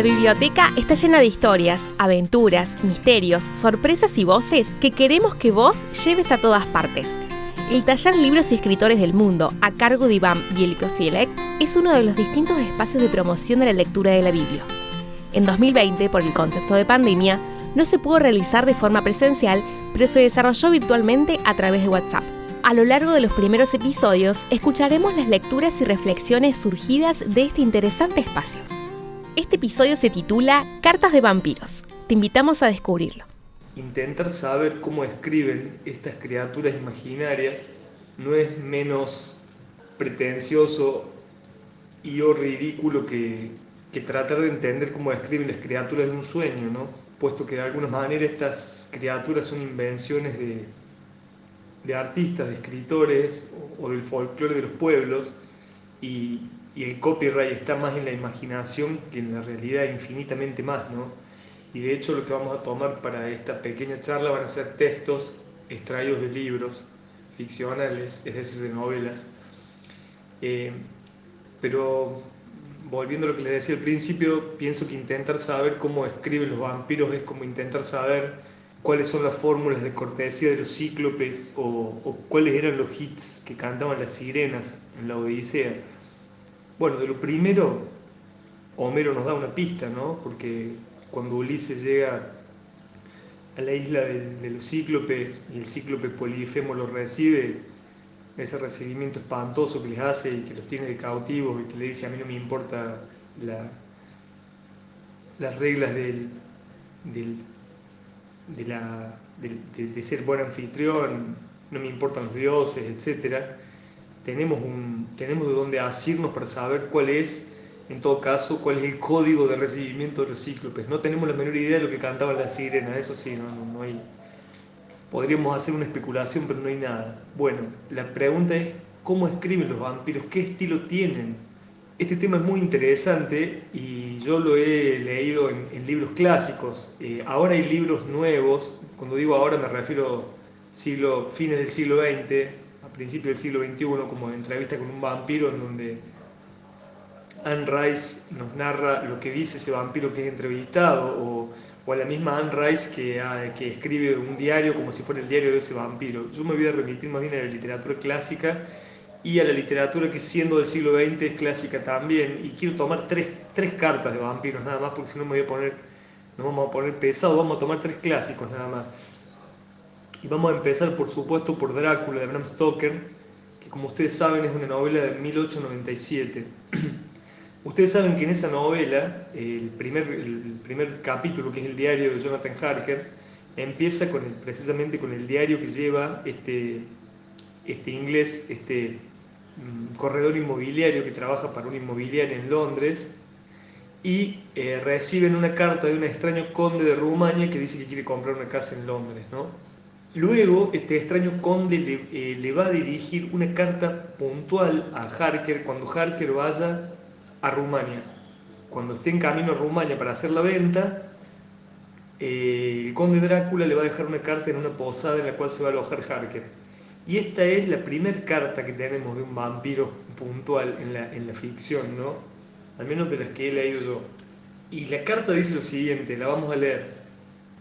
La biblioteca está llena de historias, aventuras, misterios, sorpresas y voces que queremos que vos lleves a todas partes. El taller Libros y Escritores del Mundo, a cargo de Iván Bielkosielek, es uno de los distintos espacios de promoción de la lectura de la Biblia. En 2020, por el contexto de pandemia, no se pudo realizar de forma presencial, pero se desarrolló virtualmente a través de WhatsApp. A lo largo de los primeros episodios, escucharemos las lecturas y reflexiones surgidas de este interesante espacio. Este episodio se titula Cartas de vampiros. Te invitamos a descubrirlo. Intentar saber cómo escriben estas criaturas imaginarias no es menos pretencioso y o ridículo que, tratar de entender cómo escriben las criaturas de un sueño, ¿no? Puesto que de alguna manera estas criaturas son invenciones de, de artistas, de escritores o, o del folclore de los pueblos y, y el copyright está más en la imaginación que en la realidad, infinitamente más, ¿no? Y de hecho lo que vamos a tomar para esta pequeña charla van a ser textos extraídos de libros ficcionales, es decir, de novelas. Eh, pero volviendo a lo que les decía al principio, pienso que intentar saber cómo escriben los vampiros es como intentar saber cuáles son las fórmulas de cortesía de los cíclopes o, o cuáles eran los hits que cantaban las sirenas en la Odisea bueno, de lo primero, Homero nos da una pista, ¿no? Porque cuando Ulises llega a la isla de, los cíclopes y el cíclope Polifemo lo recibe, ese recibimiento espantoso que les hace y que los tiene de cautivos y que le dice a mí no me importa las reglas del, de, ser buen anfitrión, no me importan los dioses, etcétera tenemos, un, tenemos de dónde asirnos para saber cuál es, en todo caso, cuál es el código de recibimiento de los cíclopes. No tenemos la menor idea de lo que cantaban las sirenas, eso sí, no, no, hay... Podríamos hacer una especulación, pero no hay nada. Bueno, la pregunta es, ¿cómo escriben los vampiros? ¿Qué estilo tienen? Este tema es muy interesante y yo lo he leído en, libros clásicos. Eh, ahora hay libros nuevos, cuando digo ahora me refiero siglo, fines del siglo XX, principio del siglo XXI como entrevista con un vampiro en donde Anne Rice nos narra lo que dice ese vampiro que es entrevistado o, o a la misma Anne Rice que, ah, que escribe un diario como si fuera el diario de ese vampiro. Yo me voy a remitir más bien a la literatura clásica y a la literatura que siendo del siglo XX es clásica también y quiero tomar tres, tres cartas de vampiros nada más porque si no me voy a poner, nos vamos a poner pesado, vamos a tomar tres clásicos nada más. Y vamos a empezar, por supuesto, por Drácula de Bram Stoker, que como ustedes saben es una novela de 1897. ustedes saben que en esa novela, el primer, el primer capítulo, que es el diario de Jonathan Harker, empieza con precisamente con el diario que lleva este, este inglés, este mm, corredor inmobiliario que trabaja para una inmobiliaria en Londres, y eh, reciben una carta de un extraño conde de Rumania que dice que quiere comprar una casa en Londres, ¿no? Luego, este extraño conde le, eh, va a dirigir una carta puntual a Harker cuando Harker vaya a Rumania. Cuando esté en camino a Rumania para hacer la venta, eh, el conde Drácula le va a dejar una carta en una posada en la cual se va a alojar Harker. Y esta es la primera carta que tenemos de un vampiro puntual en la, en la ficción, ¿no? Al menos de las que he leído yo. Y la carta dice lo siguiente, la vamos a leer.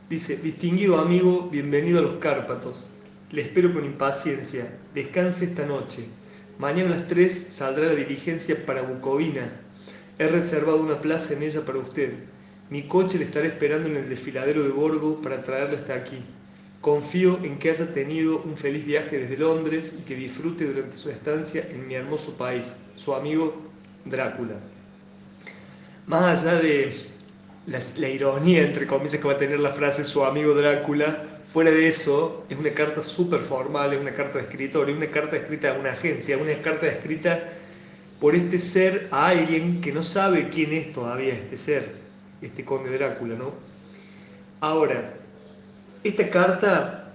Dice, distinguido amigo, bienvenido a los Cárpatos. Le espero con impaciencia. Descanse esta noche. Mañana a las 3 saldrá la diligencia para Bucovina. He reservado una plaza en ella para usted. Mi coche le estará esperando en el desfiladero de Borgo para traerle hasta aquí. Confío en que haya tenido un feliz viaje desde Londres y que disfrute durante su estancia en mi hermoso país. Su amigo Drácula. Más allá de la, ironía, entre comillas, que va a tener la frase su amigo Drácula. Fuera de eso, es una carta súper formal, es una carta de escritor, es una carta escrita a una agencia, una carta escrita por este ser a alguien que no sabe quién es todavía este ser, este conde Drácula, ¿no? Ahora, esta carta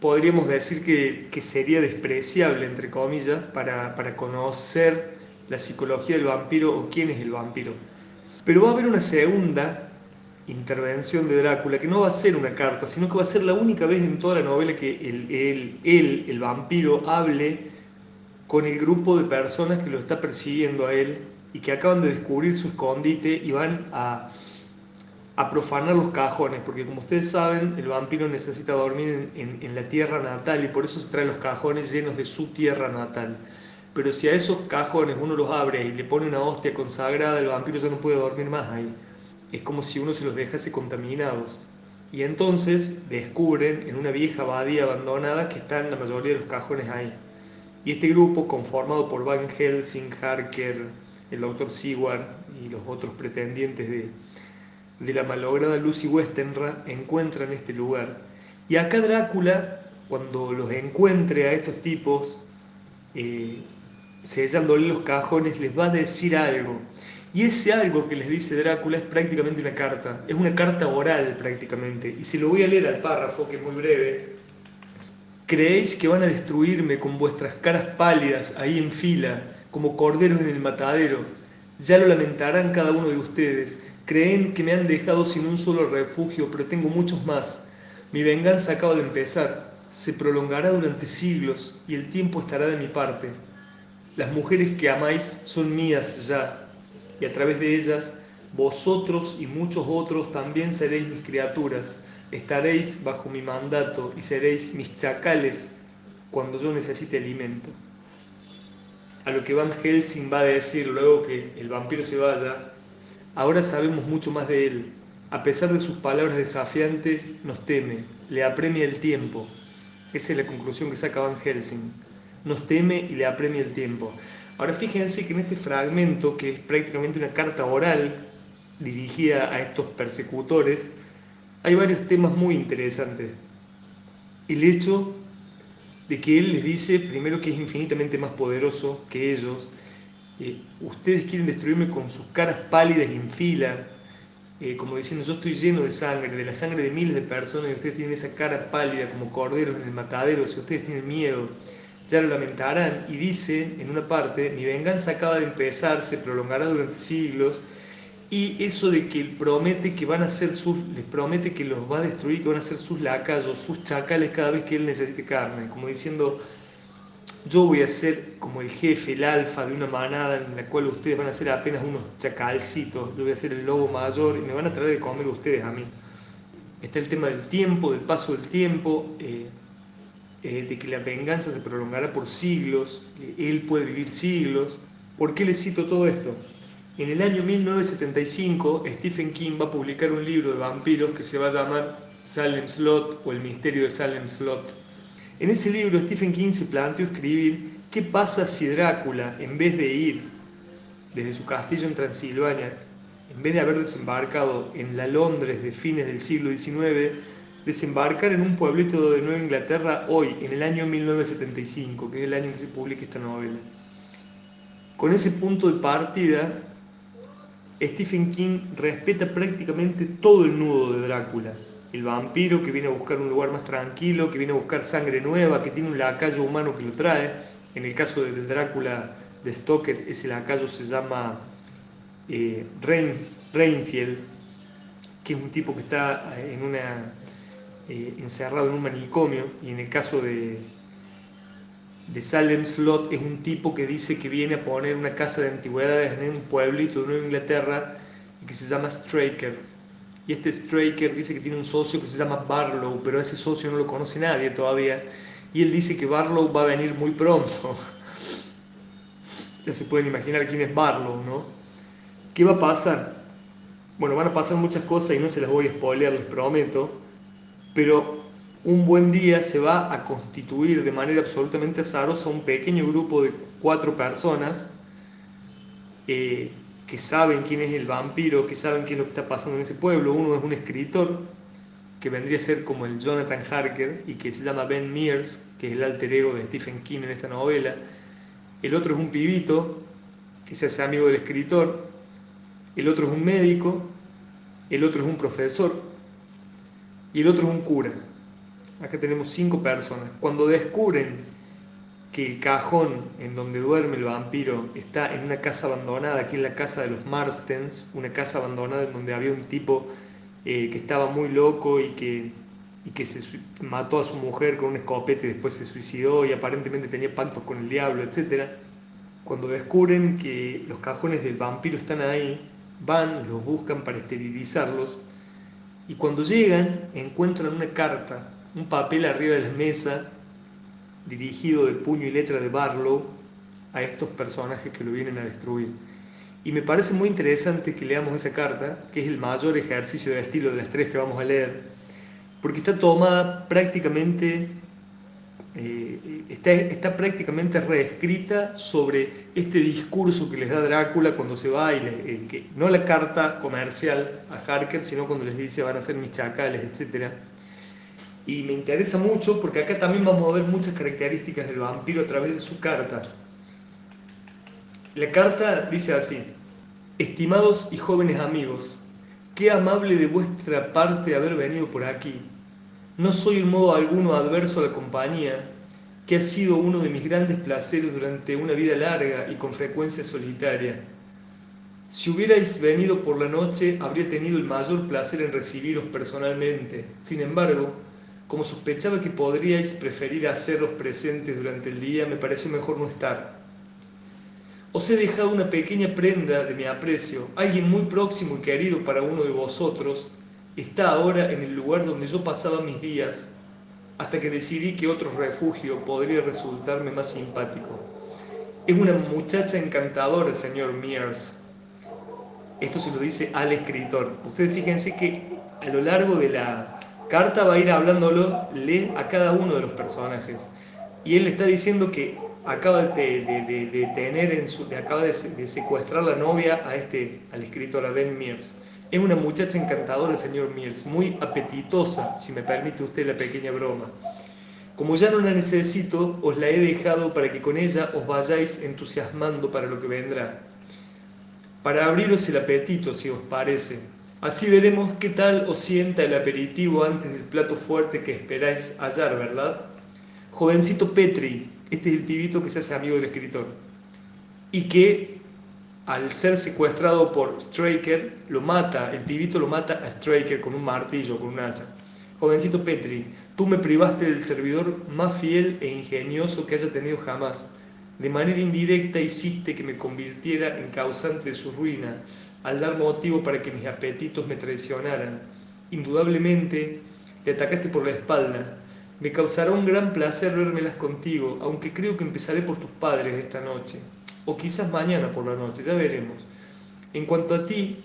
podríamos decir que, que sería despreciable, entre comillas, para, para conocer la psicología del vampiro o quién es el vampiro. Pero va a haber una segunda intervención de Drácula que no va a ser una carta, sino que va a ser la única vez en toda la novela que él, el vampiro, hable con el grupo de personas que lo está persiguiendo a él y que acaban de descubrir su escondite y van a, a profanar los cajones, porque como ustedes saben, el vampiro necesita dormir en, la tierra natal y por eso se trae los cajones llenos de su tierra natal. Pero si a esos cajones uno los abre y le pone una hostia consagrada, el vampiro ya no puede dormir más ahí. Es como si uno se los dejase contaminados. Y entonces descubren en una vieja abadía abandonada que están la mayoría de los cajones ahí. Y este grupo, conformado por Van Helsing, Harker, el doctor Seward y los otros pretendientes de, de la malograda Lucy Westenra encuentran este lugar. Y acá Drácula, cuando los encuentre a estos tipos, eh, sellándole los cajones, les va a decir algo. Y ese algo que les dice Drácula es prácticamente una carta, es una carta oral prácticamente. Y se lo voy a leer al párrafo, que es muy breve. Creéis que van a destruirme con vuestras caras pálidas ahí en fila, como corderos en el matadero. Ya lo lamentarán cada uno de ustedes Creen que me han dejado sin un solo refugio, pero tengo muchos más. Mi venganza acaba de empezar. Se prolongará durante siglos y el tiempo estará de mi parte. Las mujeres que amáis son mías ya, y a través de ellas vosotros y muchos otros también seréis mis criaturas. Estaréis bajo mi mandato y seréis mis chacales cuando yo necesite alimento. A lo que Van Helsing va a decir luego que el vampiro se vaya, Ahora sabemos mucho más de él. A pesar de sus palabras desafiantes, nos teme, le apremia el tiempo. Esa es la conclusión que saca Van Helsing. Nos teme y le apremia el tiempo. Ahora fíjense que en este fragmento, que es prácticamente una carta oral dirigida a estos persecutores, hay varios temas muy interesantes. El hecho de que él les dice, primero, que es infinitamente más poderoso que ellos, eh, ustedes quieren destruirme con sus caras pálidas en fila, eh, como diciendo yo estoy lleno de sangre, de la sangre de miles de personas y ustedes tienen esa cara pálida como corderos en el matadero, si ustedes tienen miedo, ya lo lamentarán. Y dice en una parte, mi venganza acaba de empezar, se prolongará durante siglos. Y eso de que promete que van a ser sus, les promete que los va a destruir, que van a ser sus lacayos, sus chacales cada vez que él necesite carne, como diciendo, yo voy a ser como el jefe, el alfa de una manada en la cual ustedes van a ser apenas unos chacalcitos, yo voy a ser el lobo mayor y me van a traer de comer ustedes a mí. Está el tema del tiempo, del paso del tiempo, eh, eh, de que la venganza se prolongará por siglos, él puede vivir siglos. ¿Por qué les cito todo esto? En el año 1975, Stephen King va a publicar un libro de vampiros que se va a llamar Salem Slot o El misterio de Salem Slot en ese libro Stephen King se planteó escribir qué pasa si Drácula, en vez de ir desde su castillo en Transilvania, en vez de haber desembarcado en la Londres de fines del siglo XIX, desembarcar en un pueblito de Nueva Inglaterra hoy, en el año 1975, que es el año en que se publica esta novela. Con ese punto de partida, Stephen King respeta prácticamente todo el nudo de Drácula el vampiro que viene a buscar un lugar más tranquilo, que viene a buscar sangre nueva, que tiene un lacayo humano que lo trae. En el caso del Drácula de Stoker, ese lacayo se llama eh, Reinfield, que es un tipo que está en una, eh, encerrado en un manicomio. Y en el caso de, de Salem Slot, es un tipo que dice que viene a poner una casa de antigüedades en un pueblito de Nueva Inglaterra y que se llama Straker y este Straker dice que tiene un socio que se llama Barlow, pero ese socio no lo conoce nadie todavía. Y él dice que Barlow va a venir muy pronto. ya se pueden imaginar quién es Barlow, ¿no? ¿Qué va a pasar? Bueno, van a pasar muchas cosas y no se las voy a spoilear, les prometo. Pero un buen día se va a constituir de manera absolutamente azarosa un pequeño grupo de cuatro personas. Eh, que saben quién es el vampiro, que saben qué es lo que está pasando en ese pueblo. Uno es un escritor que vendría a ser como el Jonathan Harker y que se llama Ben Mears, que es el alter ego de Stephen King en esta novela. El otro es un pibito que se hace amigo del escritor. El otro es un médico. El otro es un profesor. Y el otro es un cura. Acá tenemos cinco personas. Cuando descubren que el cajón en donde duerme el vampiro está en una casa abandonada, que es la casa de los Marstens, una casa abandonada en donde había un tipo eh, que estaba muy loco y que, y que se mató a su mujer con un escopete y después se suicidó y aparentemente tenía pactos con el diablo, etc. Cuando descubren que los cajones del vampiro están ahí, van, los buscan para esterilizarlos Y cuando llegan, encuentran una carta, un papel arriba de la mesa, dirigido de puño y letra de Barlow a estos personajes que lo vienen a destruir. Y me parece muy interesante que leamos esa carta, que es el mayor ejercicio de estilo de las tres que vamos a leer, porque está tomada prácticamente, eh, está, prácticamente reescrita sobre este discurso que les da Drácula cuando se va, y el que, no la carta comercial a Harker, sino cuando les dice van a ser mis chacales, etc. Y me interesa mucho porque acá también vamos a ver muchas características del vampiro a través de su carta. La carta dice así, Estimados y jóvenes amigos, qué amable de vuestra parte haber venido por aquí. No soy en modo alguno adverso a la compañía, que ha sido uno de mis grandes placeres durante una vida larga y con frecuencia solitaria. Si hubierais venido por la noche, habría tenido el mayor placer en recibiros personalmente. Sin embargo, como sospechaba que podríais preferir haceros presentes durante el día, me pareció mejor no estar. Os he dejado una pequeña prenda de mi aprecio. Alguien muy próximo y querido para uno de vosotros está ahora en el lugar donde yo pasaba mis días hasta que decidí que otro refugio podría resultarme más simpático. Es una muchacha encantadora, señor Mears. Esto se lo dice al escritor. Ustedes fíjense que a lo largo de la carta va a ir hablándolo a cada uno de los personajes. Y él está diciendo que acaba de, en su, acaba de, secuestrar la novia a este, al escritor a Ben Mears. Es una muchacha encantadora, señor Mears, muy apetitosa, si me permite usted la pequeña broma. Como ya no la necesito, os la he dejado para que con ella os vayáis entusiasmando para lo que vendrá. Para abriros el apetito, si os parece. Así veremos qué tal os sienta el aperitivo antes del plato fuerte que esperáis hallar, ¿verdad? Jovencito Petri, este es el pibito que se hace amigo del escritor. Y que al ser secuestrado por Straker, lo mata, el pibito lo mata a Straker con un martillo, con un hacha. Jovencito Petri, tú me privaste del servidor más fiel e ingenioso que haya tenido jamás. De manera indirecta hiciste que me convirtiera en causante de su ruina, al dar motivo para que mis apetitos me traicionaran. Indudablemente, te atacaste por la espalda, me causará un gran placer vérmelas contigo, aunque creo que empezaré por tus padres esta noche, o quizás mañana por la noche, ya veremos. En cuanto a ti,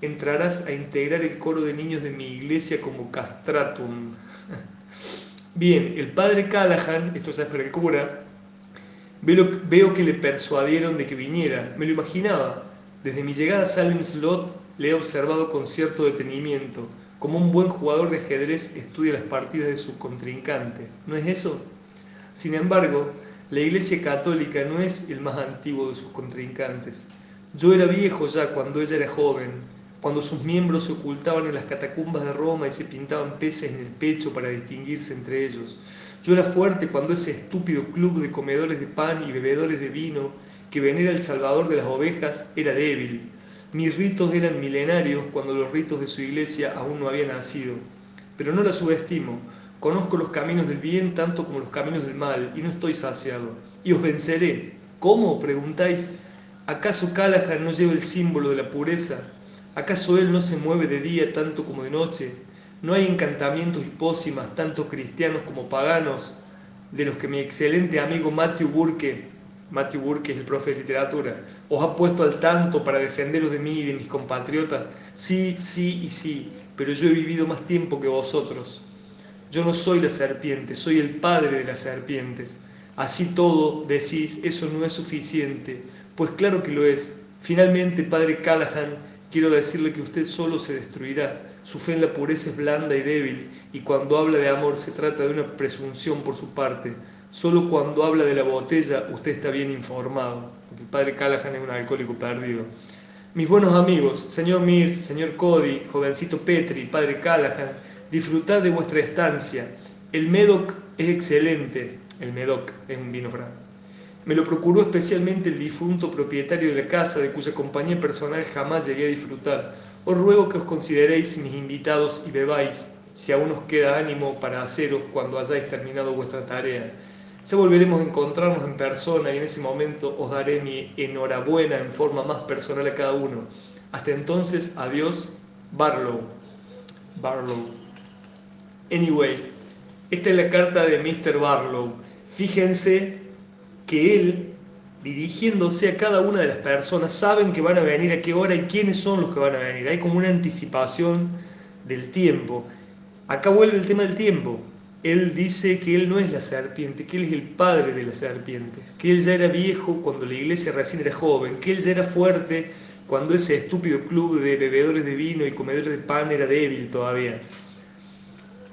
entrarás a integrar el coro de niños de mi iglesia como castratum. Bien, el padre Callahan, esto ya es para el cura, veo, veo que le persuadieron de que viniera, me lo imaginaba. Desde mi llegada a Salem Slot le he observado con cierto detenimiento como un buen jugador de ajedrez estudia las partidas de su contrincante. ¿No es eso? Sin embargo, la Iglesia Católica no es el más antiguo de sus contrincantes. Yo era viejo ya cuando ella era joven, cuando sus miembros se ocultaban en las catacumbas de Roma y se pintaban peces en el pecho para distinguirse entre ellos. Yo era fuerte cuando ese estúpido club de comedores de pan y bebedores de vino que venera el Salvador de las ovejas era débil mis ritos eran milenarios cuando los ritos de su iglesia aún no habían nacido, pero no la subestimo. Conozco los caminos del bien tanto como los caminos del mal y no estoy saciado. Y os venceré. ¿Cómo? preguntáis. ¿Acaso Callahan no lleva el símbolo de la pureza? ¿Acaso él no se mueve de día tanto como de noche? ¿No hay encantamientos y pócimas, tanto cristianos como paganos, de los que mi excelente amigo Matthew Burke Matthew Burke es el profe de literatura, os ha puesto al tanto para defenderos de mí y de mis compatriotas. Sí, sí y sí, pero yo he vivido más tiempo que vosotros. Yo no soy la serpiente, soy el padre de las serpientes. Así todo, decís, eso no es suficiente. Pues claro que lo es. Finalmente, padre Callahan, quiero decirle que usted solo se destruirá. Su fe en la pureza es blanda y débil, y cuando habla de amor se trata de una presunción por su parte. Solo cuando habla de la botella usted está bien informado, porque el padre Callahan es un alcohólico perdido. Mis buenos amigos, señor Mears, señor Cody, jovencito Petri, padre Callahan, disfrutad de vuestra estancia. El Medoc es excelente. El Medoc es un vino franco. Me lo procuró especialmente el difunto propietario de la casa, de cuya compañía personal jamás llegué a disfrutar. Os ruego que os consideréis mis invitados y bebáis, si aún os queda ánimo para haceros cuando hayáis terminado vuestra tarea. Ya volveremos a encontrarnos en persona y en ese momento os daré mi enhorabuena en forma más personal a cada uno. Hasta entonces, adiós, Barlow. Barlow. Anyway, esta es la carta de Mr. Barlow. Fíjense que él, dirigiéndose a cada una de las personas, saben que van a venir a qué hora y quiénes son los que van a venir. Hay como una anticipación del tiempo. Acá vuelve el tema del tiempo. Él dice que él no es la serpiente, que él es el padre de la serpiente, que él ya era viejo cuando la iglesia recién era joven, que él ya era fuerte cuando ese estúpido club de bebedores de vino y comedores de pan era débil todavía.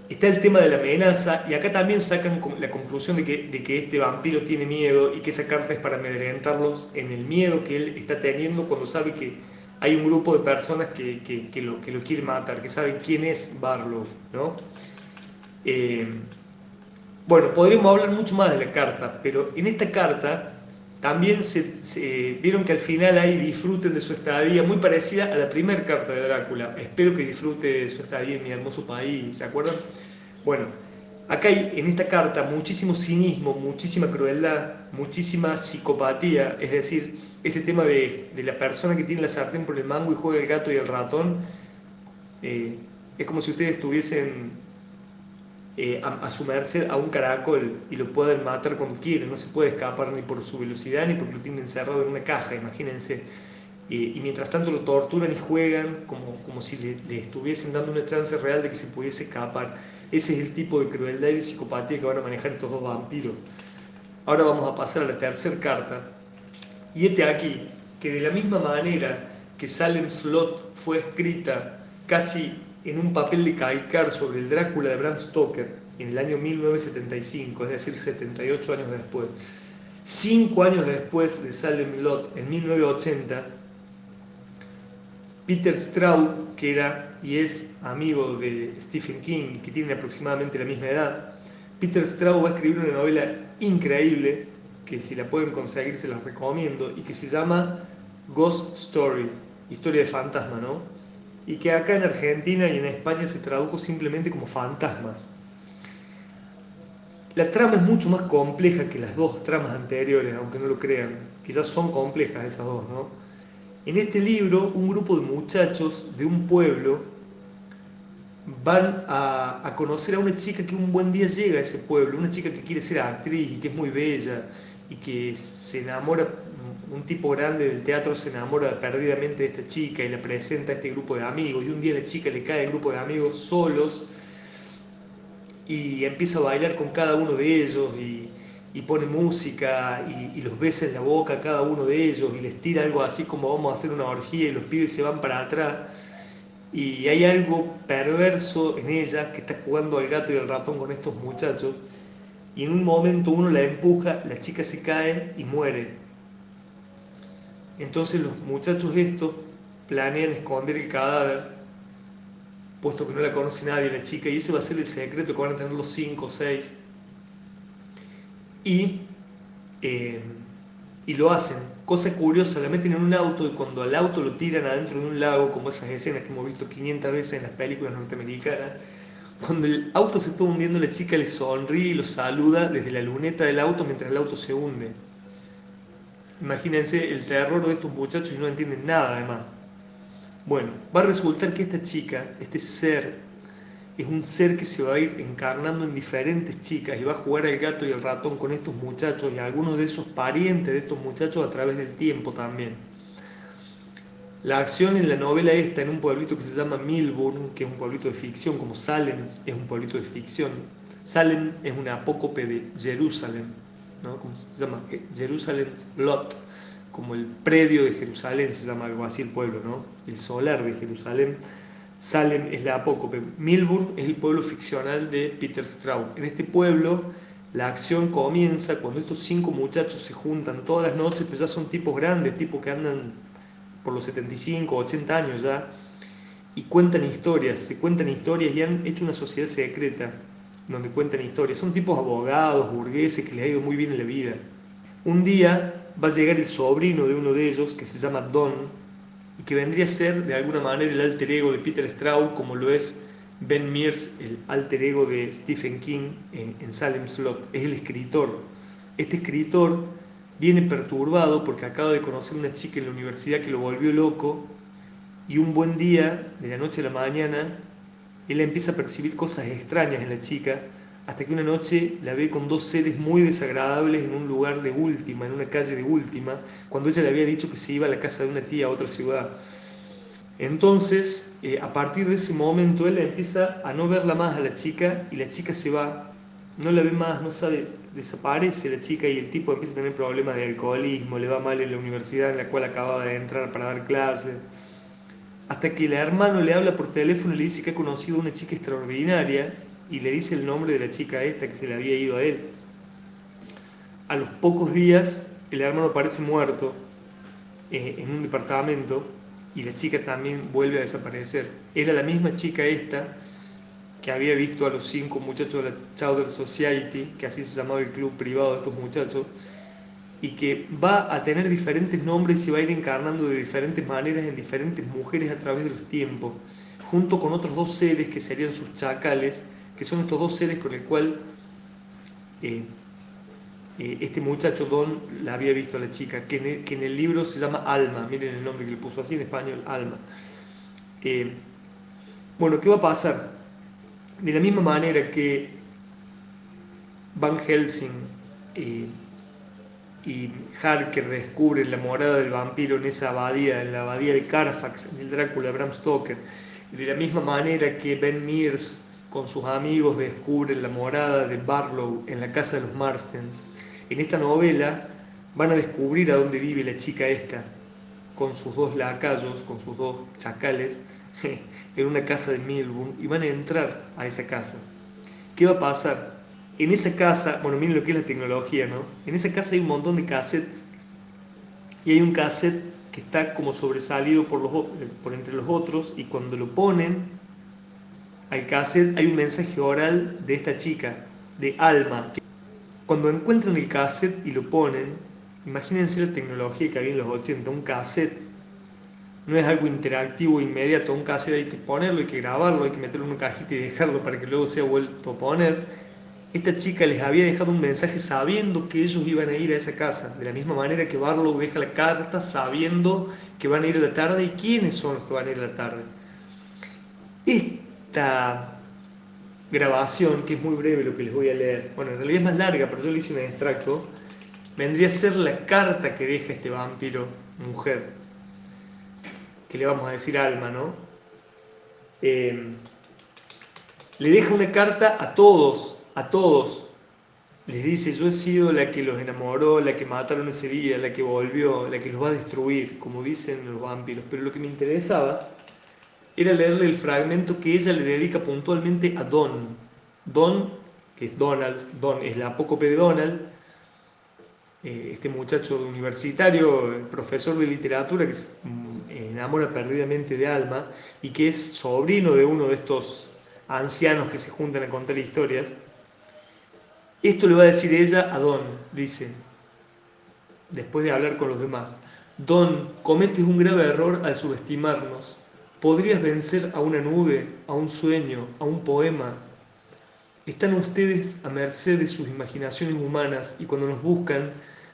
Está el tema de la amenaza y acá también sacan la conclusión de que, de que este vampiro tiene miedo y que esa carta es para amedrentarlos en el miedo que él está teniendo cuando sabe que hay un grupo de personas que, que, lo, que lo quieren matar, que saben quién es Barlow. ¿no? Eh, bueno, podríamos hablar mucho más de la carta, pero en esta carta también se, vieron que al final ahí disfruten de su estadía, muy parecida a la primera carta de Drácula. Espero que disfrute de su estadía en mi hermoso país, ¿se acuerdan? Bueno, acá hay en esta carta muchísimo cinismo, muchísima crueldad, muchísima psicopatía, es decir, este tema de, la persona que tiene la sartén por el mango y juega el gato y el ratón, eh, es como si ustedes estuviesen eh, a, merced a un caracol y lo pueden matar cuando quieren, no se puede escapar ni por su velocidad ni porque lo tienen encerrado en una caja, imagínense. y mientras tanto lo torturan y juegan como, como si le, estuviesen dando una chance real de que se pudiese escapar. Ese es el tipo de crueldad y de psicopatía que van a manejar estos dos vampiros. Ahora vamos a pasar a la tercera carta. Y este aquí, que de la misma manera que Salem Slot fue escrita casi en un papel de calcar sobre el Drácula de Bram Stoker en el año 1975, es decir, 78 años después. Cinco años después de Salem Lot, en 1980, Peter Straub, que era y es amigo de Stephen King, que tiene aproximadamente la misma edad, Peter Straub va a escribir una novela increíble, que si la pueden conseguir se las recomiendo, y que se llama Ghost Story, historia de fantasma, ¿no? Y que acá en Argentina y en España se tradujo simplemente como fantasmas. La trama es mucho más compleja que las dos tramas anteriores, aunque no lo crean. Quizás son complejas esas dos, ¿no? En este libro, un grupo de muchachos de un pueblo van a, a, conocer a una chica que un buen día llega a ese pueblo, una chica que quiere ser actriz y que es muy bella y que se enamora un tipo grande del teatro se enamora perdidamente de esta chica y le presenta a este grupo de amigos y un día la chica le cae el grupo de amigos solos y empieza a bailar con cada uno de ellos y, pone música y, los besa en la boca a cada uno de ellos y les tira algo así como vamos a hacer una orgía y los pibes se van para atrás. Y hay algo perverso en ella que está jugando al gato y al ratón con estos muchachos y en un momento uno la empuja, la chica se cae y muere entonces los muchachos estos planean esconder el cadáver, puesto que no la conoce nadie la chica, y ese va a ser el secreto que van a tener los cinco o seis. Y, eh, y lo hacen. Cosa curiosa, la meten en un auto y cuando al auto lo tiran adentro de un lago, como esas escenas que hemos visto 500 veces en las películas norteamericanas, cuando el auto se está hundiendo, la chica le sonríe y lo saluda desde la luneta del auto mientras el auto se hunde. Imagínense el terror de estos muchachos y no entienden nada además. Bueno, va a resultar que esta chica, este ser, es un ser que se va a ir encarnando en diferentes chicas y va a jugar al gato y al ratón con estos muchachos y algunos de esos parientes de estos muchachos a través del tiempo también. La acción en la novela está en un pueblito que se llama Milburn, que es un pueblito de ficción, como Salem es un pueblito de ficción. Salem es una apócope de Jerusalén, como se llama, Jerusalem Lot, como el predio de Jerusalén, se llama así el pueblo, ¿no? el solar de Jerusalén. Salem es la apócope. Milburn es el pueblo ficcional de Peter Straub. En este pueblo la acción comienza cuando estos cinco muchachos se juntan todas las noches, pues ya son tipos grandes, tipos que andan por los 75, 80 años ya, y cuentan historias, se cuentan historias y han hecho una sociedad secreta donde cuentan historias. Son tipos abogados, burgueses, que les ha ido muy bien en la vida. Un día va a llegar el sobrino de uno de ellos, que se llama Don, y que vendría a ser de alguna manera el alter ego de Peter Straub, como lo es Ben Mears, el alter ego de Stephen King en, en Salem Slot. Es el escritor. Este escritor viene perturbado porque acaba de conocer una chica en la universidad que lo volvió loco y un buen día, de la noche a la mañana, él empieza a percibir cosas extrañas en la chica, hasta que una noche la ve con dos seres muy desagradables en un lugar de última, en una calle de última, cuando ella le había dicho que se iba a la casa de una tía a otra ciudad. Entonces, eh, a partir de ese momento, él empieza a no verla más a la chica y la chica se va, no la ve más, no sabe, desaparece la chica y el tipo empieza a tener problemas de alcoholismo, le va mal en la universidad en la cual acababa de entrar para dar clases. Hasta que el hermano le habla por teléfono y le dice que ha conocido a una chica extraordinaria y le dice el nombre de la chica esta que se le había ido a él. A los pocos días, el hermano parece muerto eh, en un departamento y la chica también vuelve a desaparecer. Era la misma chica esta que había visto a los cinco muchachos de la Chowder Society, que así se llamaba el club privado de estos muchachos, y que va a tener diferentes nombres y se va a ir encarnando de diferentes maneras en diferentes mujeres a través de los tiempos, junto con otros dos seres que serían sus chacales, que son estos dos seres con el cual eh, eh, este muchacho Don la había visto a la chica, que en, el, libro se llama Alma, miren el nombre que le puso así en español, Alma. Eh, bueno, ¿qué va a pasar? De la misma manera que Van Helsing y Harker descubren la morada del vampiro en esa abadía, en la abadía de Carfax, en el Drácula de Bram Stoker, y de la misma manera que Ben Mears con sus amigos descubren la morada de Barlow en la casa de los Marstens, en esta novela van a descubrir a dónde vive la chica esta, con sus dos lacayos, con sus dos chacales, en una casa de Milburn, y van a entrar a esa casa. ¿Qué va a pasar? En esa casa, bueno, miren lo que es la tecnología, ¿no? En esa casa hay un montón de cassettes, y hay un cassette que está como sobresalido por, los, por entre los otros, y cuando lo ponen al cassette hay un mensaje oral de esta chica, de Alma, cuando encuentran el cassette y lo ponen, imagínense la tecnología que había en los 80, un cassette no es algo interactivo inmediato, un cassette hay que ponerlo, hay que grabarlo, hay que meterlo en una cajita y dejarlo para que luego sea vuelto a poner. Esta chica les había dejado un mensaje sabiendo que ellos iban a ir a esa casa, de la misma manera que Barlow deja la carta sabiendo que van a ir a la tarde y quiénes son los que van a ir a la tarde. Esta grabación, que es muy breve lo que les voy a leer, bueno, en realidad es más larga, pero yo le hice un extracto, vendría a ser la carta que deja este vampiro mujer, que le vamos a decir alma, ¿no? Em, le deja una carta a todos, a todos. Les dice, yo he sido la que los enamoró, la que mataron ese día, la que volvió, la que los va a destruir, como dicen los vampiros. Pero lo que me interesaba era leerle el fragmento que ella le dedica puntualmente a Don. Don, que es Donald, Don es la apócope de Donald, eh, este muchacho universitario, profesor de literatura que se enamora perdidamente de Alma y que es sobrino de uno de estos ancianos que se juntan a contar historias. Esto le va a decir ella a Don, dice, después de hablar con los demás. Don, cometes un grave error al subestimarnos. Podrías vencer a una nube, a un sueño, a un poema. Están ustedes a merced de sus imaginaciones humanas y cuando nos buscan,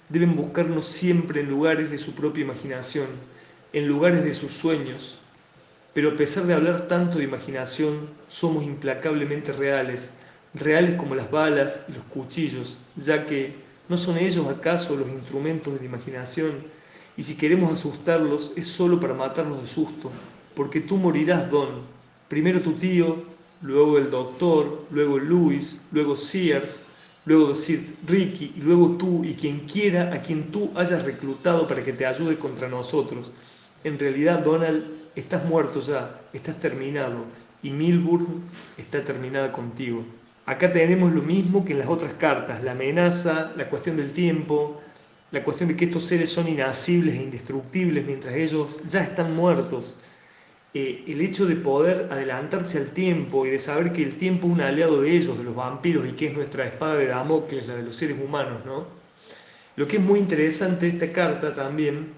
deben buscarnos siempre en lugares de su propia imaginación, en lugares de sus sueños. Pero a pesar de hablar tanto de imaginación, somos implacablemente reales, reales como las balas y los cuchillos, ya que ¿no son ellos acaso los instrumentos de la imaginación? Y si queremos asustarlos es solo para matarlos de susto, porque tú morirás, Don. Primero tu tío, luego el doctor, luego Luis, luego Sears, luego Sir Ricky, luego tú y quien quiera a quien tú hayas reclutado para que te ayude contra nosotros. En realidad, Donald, estás muerto ya, estás terminado, y Milburn está terminada contigo. Acá tenemos lo mismo que en las otras cartas, la amenaza, la cuestión del tiempo, la cuestión de que estos seres son inacibles e indestructibles mientras ellos ya están muertos. Eh, el hecho de poder adelantarse al tiempo y de saber que el tiempo es un aliado de ellos, de los vampiros, y que es nuestra espada de Damocles, la de los seres humanos, ¿no? Lo que es muy interesante de esta carta también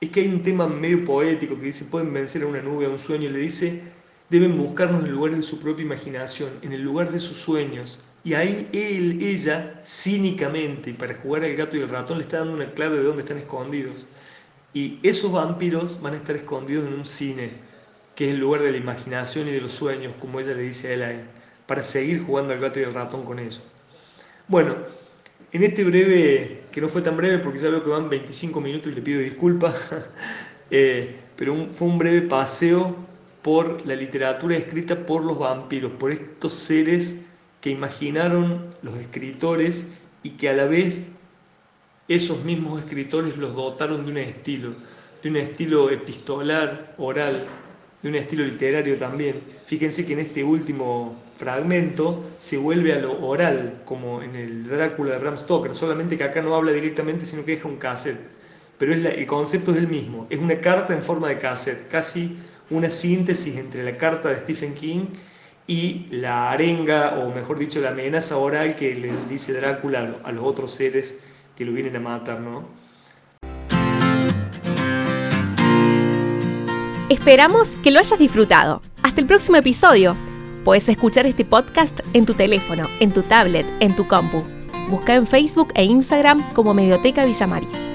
es que hay un tema medio poético que dice, pueden vencer a una nube, a un sueño, y le dice, deben buscarnos en el lugar de su propia imaginación, en el lugar de sus sueños. Y ahí él, ella, cínicamente, para jugar al gato y el ratón, le está dando una clave de dónde están escondidos. Y esos vampiros van a estar escondidos en un cine. que es el lugar de la imaginación y de los sueños, como ella le dice a él ahí, para seguir jugando al gato y al ratón con eso. Bueno, en este breve, que no fue tan breve porque ya veo que van 25 minutos y le pido disculpas, eh, pero fue un breve paseo por la literatura escrita por los vampiros, por estos seres que imaginaron los escritores y que a la vez esos mismos escritores los dotaron de un estilo, de un estilo epistolar, oral, de un estilo literario también. Fíjense que en este último fragmento se vuelve a lo oral, como en el Drácula de Bram Stoker, solamente que acá no habla directamente, sino que deja un cassette. Pero el concepto es el mismo, es una carta en forma de cassette, casi una síntesis entre la carta de Stephen King y la arenga, o mejor dicho, la amenaza oral que le dice Drácula a los otros seres que lo vienen a matar, ¿no? Esperamos que lo hayas disfrutado. Hasta el próximo episodio. Puedes escuchar este podcast en tu teléfono, en tu tablet, en tu compu. Busca en Facebook e Instagram como Medioteca Villa María.